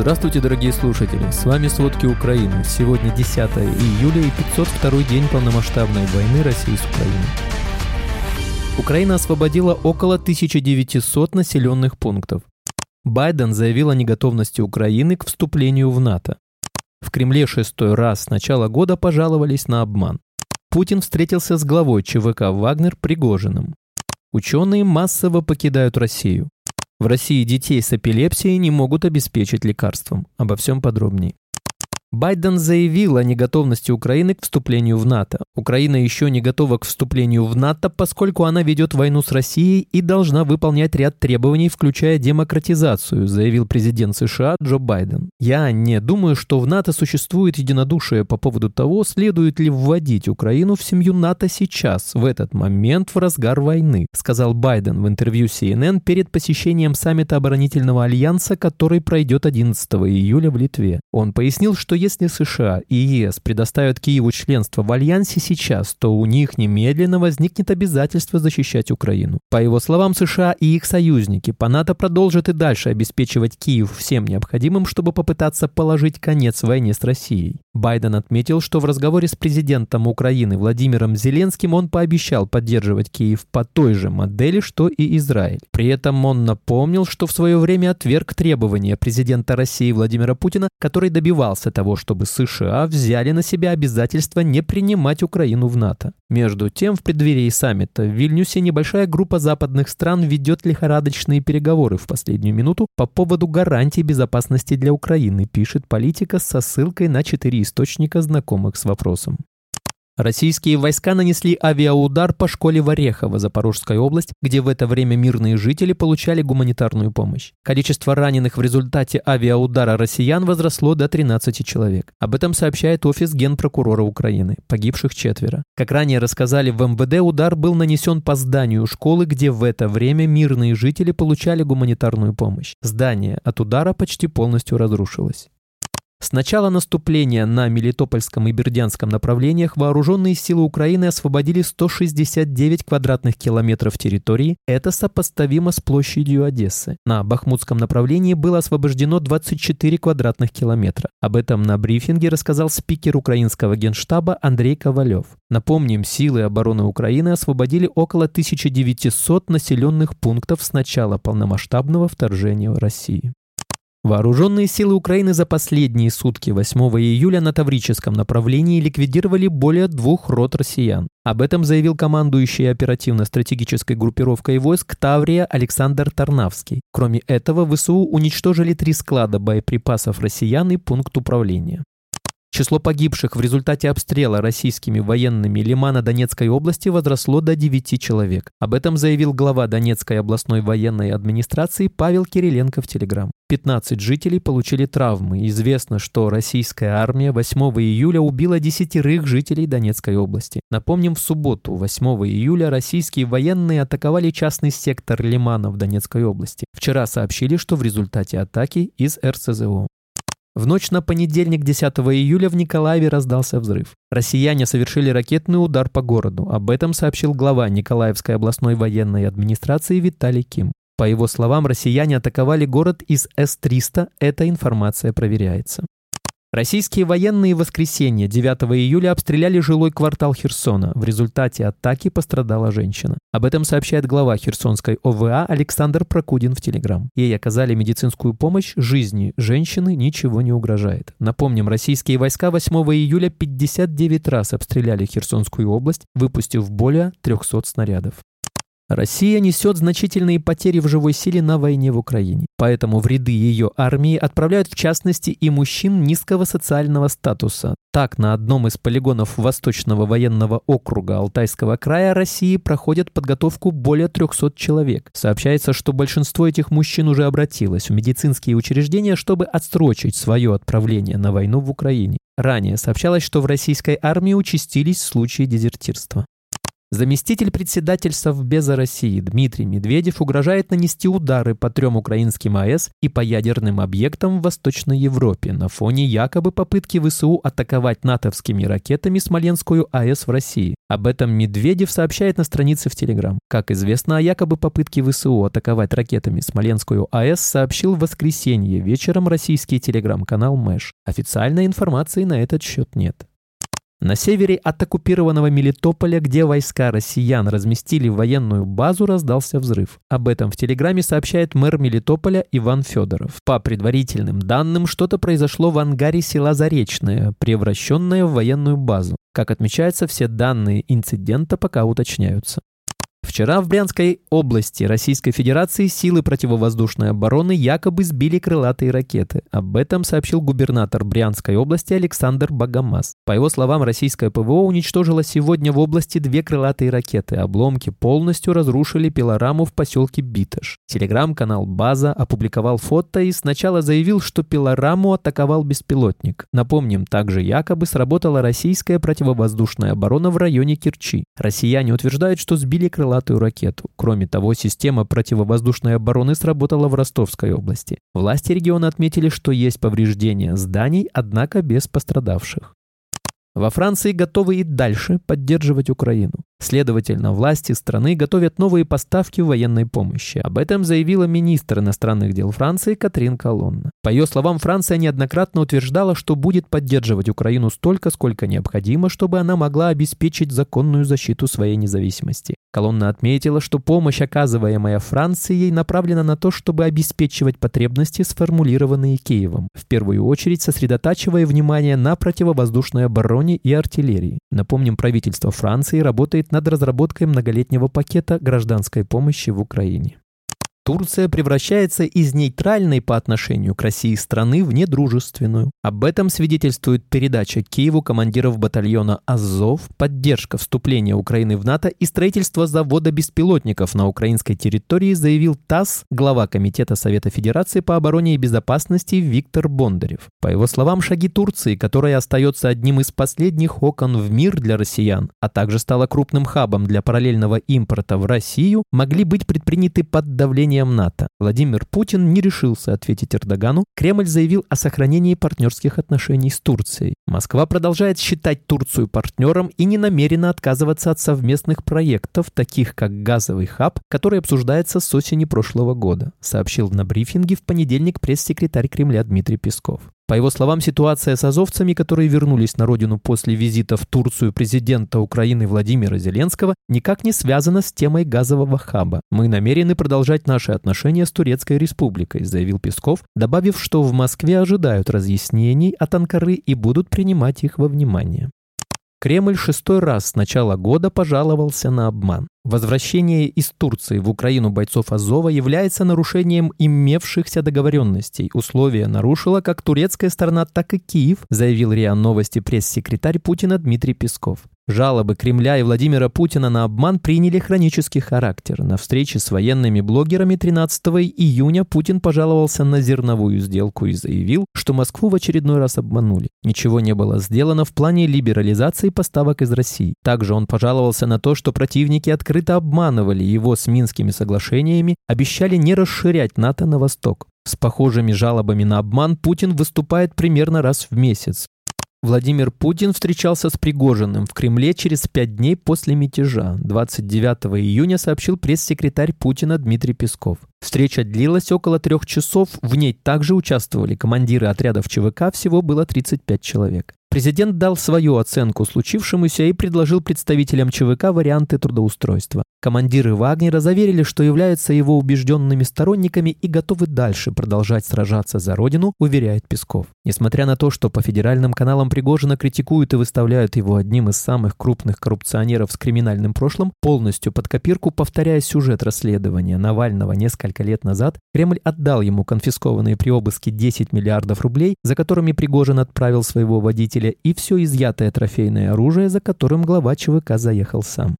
Здравствуйте, дорогие слушатели! С вами «Сводки Украины». Сегодня 10 июля и 502 день полномасштабной войны России с Украиной. Украина освободила около 1900 населенных пунктов. Байден заявил о неготовности Украины к вступлению в НАТО. В Кремле шестой раз с начала года пожаловались на обман. Путин встретился с главой ЧВК «Вагнер» Пригожиным. Ученые массово покидают Россию. В России детей с эпилепсией не могут обеспечить лекарством. Обо всем подробнее. Байден заявил о неготовности Украины к вступлению в НАТО. Украина еще не готова к вступлению в НАТО, поскольку она ведет войну с Россией и должна выполнять ряд требований, включая демократизацию, заявил президент США Джо Байден. Я не думаю, что в НАТО существует единодушие по поводу того, следует ли вводить Украину в семью НАТО сейчас, в этот момент, в разгар войны, сказал Байден в интервью CNN перед посещением саммита оборонительного альянса, который пройдет 11 июля в Литве. Он пояснил, что если США и ЕС предоставят Киеву членство в Альянсе сейчас, то у них немедленно возникнет обязательство защищать Украину. По его словам, США и их союзники по НАТО продолжат и дальше обеспечивать Киев всем необходимым, чтобы попытаться положить конец войне с Россией. Байден отметил, что в разговоре с президентом Украины Владимиром Зеленским он пообещал поддерживать Киев по той же модели, что и Израиль. При этом он напомнил, что в свое время отверг требования президента России Владимира Путина, который добивался того, того, чтобы США взяли на себя обязательство не принимать Украину в НАТО. Между тем, в преддверии саммита в Вильнюсе небольшая группа западных стран ведет лихорадочные переговоры в последнюю минуту по поводу гарантий безопасности для Украины, пишет политика со ссылкой на четыре источника, знакомых с вопросом. Российские войска нанесли авиаудар по школе в Орехово, Запорожская область, где в это время мирные жители получали гуманитарную помощь. Количество раненых в результате авиаудара россиян возросло до 13 человек. Об этом сообщает офис генпрокурора Украины. Погибших четверо. Как ранее рассказали в МВД, удар был нанесен по зданию школы, где в это время мирные жители получали гуманитарную помощь. Здание от удара почти полностью разрушилось. С начала наступления на Мелитопольском и Бердянском направлениях вооруженные силы Украины освободили 169 квадратных километров территории. Это сопоставимо с площадью Одессы. На Бахмутском направлении было освобождено 24 квадратных километра. Об этом на брифинге рассказал спикер украинского генштаба Андрей Ковалев. Напомним, силы обороны Украины освободили около 1900 населенных пунктов с начала полномасштабного вторжения в Россию. Вооруженные силы Украины за последние сутки 8 июля на Таврическом направлении ликвидировали более двух рот россиян. Об этом заявил командующий оперативно-стратегической группировкой войск Таврия Александр Тарнавский. Кроме этого, ВСУ уничтожили три склада боеприпасов россиян и пункт управления. Число погибших в результате обстрела российскими военными Лимана Донецкой области возросло до 9 человек. Об этом заявил глава Донецкой областной военной администрации Павел Кириленко в Телеграм. 15 жителей получили травмы. Известно, что российская армия 8 июля убила десятерых жителей Донецкой области. Напомним, в субботу, 8 июля, российские военные атаковали частный сектор Лимана в Донецкой области. Вчера сообщили, что в результате атаки из РСЗО. В ночь на понедельник 10 июля в Николаеве раздался взрыв. Россияне совершили ракетный удар по городу. Об этом сообщил глава Николаевской областной военной администрации Виталий Ким. По его словам, россияне атаковали город из С-300. Эта информация проверяется. Российские военные в воскресенье 9 июля обстреляли жилой квартал Херсона. В результате атаки пострадала женщина. Об этом сообщает глава Херсонской ОВА Александр Прокудин в Телеграм. Ей оказали медицинскую помощь, жизни женщины ничего не угрожает. Напомним, российские войска 8 июля 59 раз обстреляли Херсонскую область, выпустив более 300 снарядов. Россия несет значительные потери в живой силе на войне в Украине. Поэтому в ряды ее армии отправляют в частности и мужчин низкого социального статуса. Так, на одном из полигонов Восточного военного округа Алтайского края России проходят подготовку более 300 человек. Сообщается, что большинство этих мужчин уже обратилось в медицинские учреждения, чтобы отсрочить свое отправление на войну в Украине. Ранее сообщалось, что в российской армии участились случаи дезертирства. Заместитель председатель Совбеза России Дмитрий Медведев угрожает нанести удары по трем украинским АЭС и по ядерным объектам в Восточной Европе на фоне якобы попытки ВСУ атаковать натовскими ракетами Смоленскую АЭС в России. Об этом Медведев сообщает на странице в Телеграм. Как известно, о якобы попытке ВСУ атаковать ракетами Смоленскую АЭС сообщил в воскресенье вечером российский телеграм-канал Мэш. Официальной информации на этот счет нет. На севере от оккупированного Мелитополя, где войска россиян разместили военную базу, раздался взрыв. Об этом в Телеграме сообщает мэр Мелитополя Иван Федоров. По предварительным данным, что-то произошло в ангаре села Заречное, превращенное в военную базу. Как отмечается, все данные инцидента пока уточняются. Вчера в Брянской области Российской Федерации силы противовоздушной обороны якобы сбили крылатые ракеты. Об этом сообщил губернатор Брянской области Александр Багамаз. По его словам, российское ПВО уничтожило сегодня в области две крылатые ракеты. Обломки полностью разрушили пилораму в поселке Биташ. Телеграм-канал «База» опубликовал фото и сначала заявил, что пилораму атаковал беспилотник. Напомним, также якобы сработала российская противовоздушная оборона в районе Керчи. Россияне утверждают, что сбили крылатые крылатую ракету. Кроме того, система противовоздушной обороны сработала в Ростовской области. Власти региона отметили, что есть повреждения зданий, однако без пострадавших. Во Франции готовы и дальше поддерживать Украину. Следовательно, власти страны готовят новые поставки военной помощи. Об этом заявила министр иностранных дел Франции Катрин Колонна. По ее словам, Франция неоднократно утверждала, что будет поддерживать Украину столько, сколько необходимо, чтобы она могла обеспечить законную защиту своей независимости. Колонна отметила, что помощь, оказываемая Францией, направлена на то, чтобы обеспечивать потребности, сформулированные Киевом, в первую очередь сосредотачивая внимание на противовоздушной обороне и артиллерии. Напомним, правительство Франции работает над разработкой многолетнего пакета гражданской помощи в Украине. Турция превращается из нейтральной по отношению к России страны в недружественную. Об этом свидетельствует передача Киеву командиров батальона «Азов», поддержка вступления Украины в НАТО и строительство завода беспилотников на украинской территории, заявил ТАСС, глава Комитета Совета Федерации по обороне и безопасности Виктор Бондарев. По его словам, шаги Турции, которая остается одним из последних окон в мир для россиян, а также стала крупным хабом для параллельного импорта в Россию, могли быть предприняты под давлением вторжением НАТО. Владимир Путин не решился ответить Эрдогану. Кремль заявил о сохранении партнерских отношений с Турцией. Москва продолжает считать Турцию партнером и не намерена отказываться от совместных проектов, таких как газовый хаб, который обсуждается с осени прошлого года, сообщил на брифинге в понедельник пресс-секретарь Кремля Дмитрий Песков. По его словам, ситуация с азовцами, которые вернулись на родину после визита в Турцию президента Украины Владимира Зеленского, никак не связана с темой газового хаба. «Мы намерены продолжать наши отношения с Турецкой республикой», заявил Песков, добавив, что в Москве ожидают разъяснений от Анкары и будут принимать их во внимание. Кремль шестой раз с начала года пожаловался на обман. Возвращение из Турции в Украину бойцов Азова является нарушением имевшихся договоренностей. Условия нарушила как турецкая сторона, так и Киев, заявил РИА Новости пресс-секретарь Путина Дмитрий Песков. Жалобы Кремля и Владимира Путина на обман приняли хронический характер. На встрече с военными блогерами 13 июня Путин пожаловался на зерновую сделку и заявил, что Москву в очередной раз обманули. Ничего не было сделано в плане либерализации поставок из России. Также он пожаловался на то, что противники открыто обманывали его с Минскими соглашениями, обещали не расширять НАТО на восток. С похожими жалобами на обман Путин выступает примерно раз в месяц. Владимир Путин встречался с Пригожиным в Кремле через пять дней после мятежа. 29 июня сообщил пресс-секретарь Путина Дмитрий Песков. Встреча длилась около трех часов, в ней также участвовали командиры отрядов ЧВК, всего было 35 человек. Президент дал свою оценку случившемуся и предложил представителям ЧВК варианты трудоустройства. Командиры Вагнера заверили, что являются его убежденными сторонниками и готовы дальше продолжать сражаться за родину, уверяет Песков. Несмотря на то, что по федеральным каналам Пригожина критикуют и выставляют его одним из самых крупных коррупционеров с криминальным прошлым, полностью под копирку повторяя сюжет расследования Навального несколько лет назад, Кремль отдал ему конфискованные при обыске 10 миллиардов рублей, за которыми Пригожин отправил своего водителя водителя и все изъятое трофейное оружие, за которым глава ЧВК заехал сам.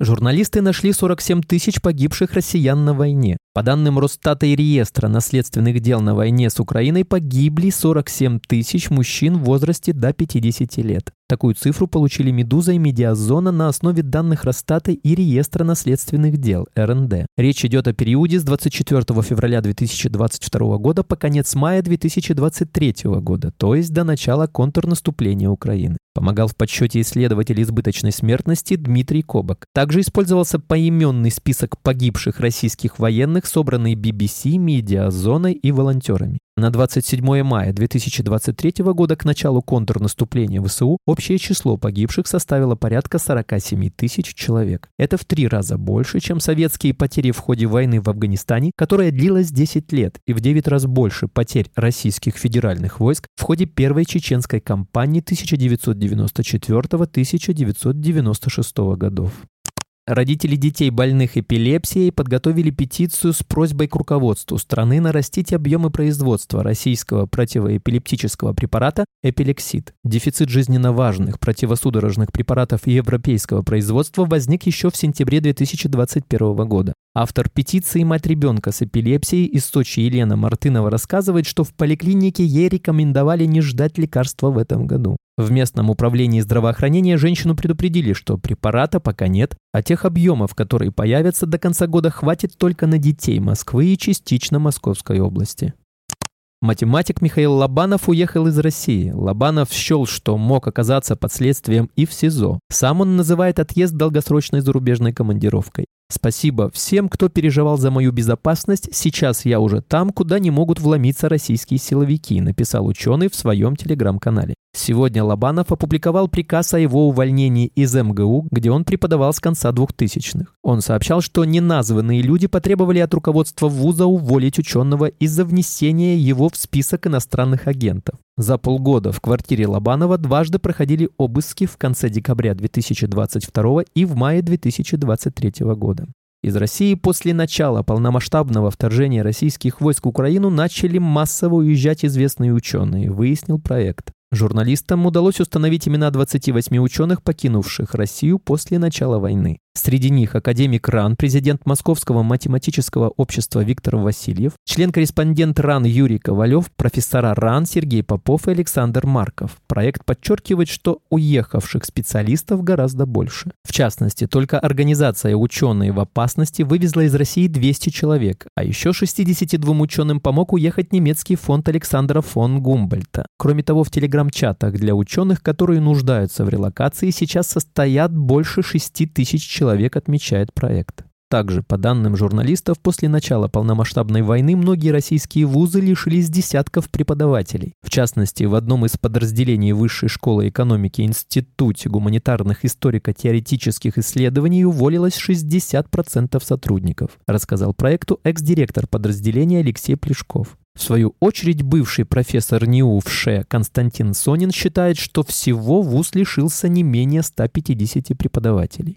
Журналисты нашли 47 тысяч погибших россиян на войне. По данным Росстата и реестра наследственных дел на войне с Украиной погибли 47 тысяч мужчин в возрасте до 50 лет. Такую цифру получили «Медуза» и «Медиазона» на основе данных Росстата и реестра наследственных дел РНД. Речь идет о периоде с 24 февраля 2022 года по конец мая 2023 года, то есть до начала контрнаступления Украины. Помогал в подсчете исследователь избыточной смертности Дмитрий Кобок. Также использовался поименный список погибших российских военных, собранный BBC, Медиазоной и волонтерами. На 27 мая 2023 года к началу контрнаступления ВСУ общее число погибших составило порядка 47 тысяч человек. Это в три раза больше, чем советские потери в ходе войны в Афганистане, которая длилась 10 лет, и в 9 раз больше потерь российских федеральных войск в ходе первой чеченской кампании 1994-1996 годов. Родители детей, больных эпилепсией, подготовили петицию с просьбой к руководству страны нарастить объемы производства российского противоэпилептического препарата Эпилексид. Дефицит жизненно важных противосудорожных препаратов европейского производства возник еще в сентябре 2021 года. Автор петиции «Мать ребенка с эпилепсией» из Сочи Елена Мартынова рассказывает, что в поликлинике ей рекомендовали не ждать лекарства в этом году. В местном управлении здравоохранения женщину предупредили, что препарата пока нет, а тех объемов, которые появятся до конца года, хватит только на детей Москвы и частично Московской области. Математик Михаил Лобанов уехал из России. Лобанов счел, что мог оказаться под следствием и в СИЗО. Сам он называет отъезд долгосрочной зарубежной командировкой. Спасибо всем, кто переживал за мою безопасность. Сейчас я уже там, куда не могут вломиться российские силовики, написал ученый в своем телеграм-канале. Сегодня Лобанов опубликовал приказ о его увольнении из МГУ, где он преподавал с конца 2000-х. Он сообщал, что неназванные люди потребовали от руководства вуза уволить ученого из-за внесения его в список иностранных агентов. За полгода в квартире Лобанова дважды проходили обыски в конце декабря 2022 и в мае 2023 года. Из России после начала полномасштабного вторжения российских войск в Украину начали массово уезжать известные ученые, выяснил проект. Журналистам удалось установить имена 28 ученых, покинувших Россию после начала войны. Среди них академик РАН, президент Московского математического общества Виктор Васильев, член-корреспондент РАН Юрий Ковалев, профессора РАН Сергей Попов и Александр Марков. Проект подчеркивает, что уехавших специалистов гораздо больше. В частности, только организация «Ученые в опасности» вывезла из России 200 человек, а еще 62 ученым помог уехать немецкий фонд Александра фон Гумбольта. Кроме того, в телеграм-чатах для ученых, которые нуждаются в релокации, сейчас состоят больше 6 тысяч человек человек отмечает проект. Также, по данным журналистов, после начала полномасштабной войны многие российские вузы лишились десятков преподавателей. В частности, в одном из подразделений Высшей школы экономики Институте гуманитарных историко-теоретических исследований уволилось 60% сотрудников, рассказал проекту экс-директор подразделения Алексей Плешков. В свою очередь, бывший профессор НИУ в ШЕ Константин Сонин считает, что всего ВУЗ лишился не менее 150 преподавателей.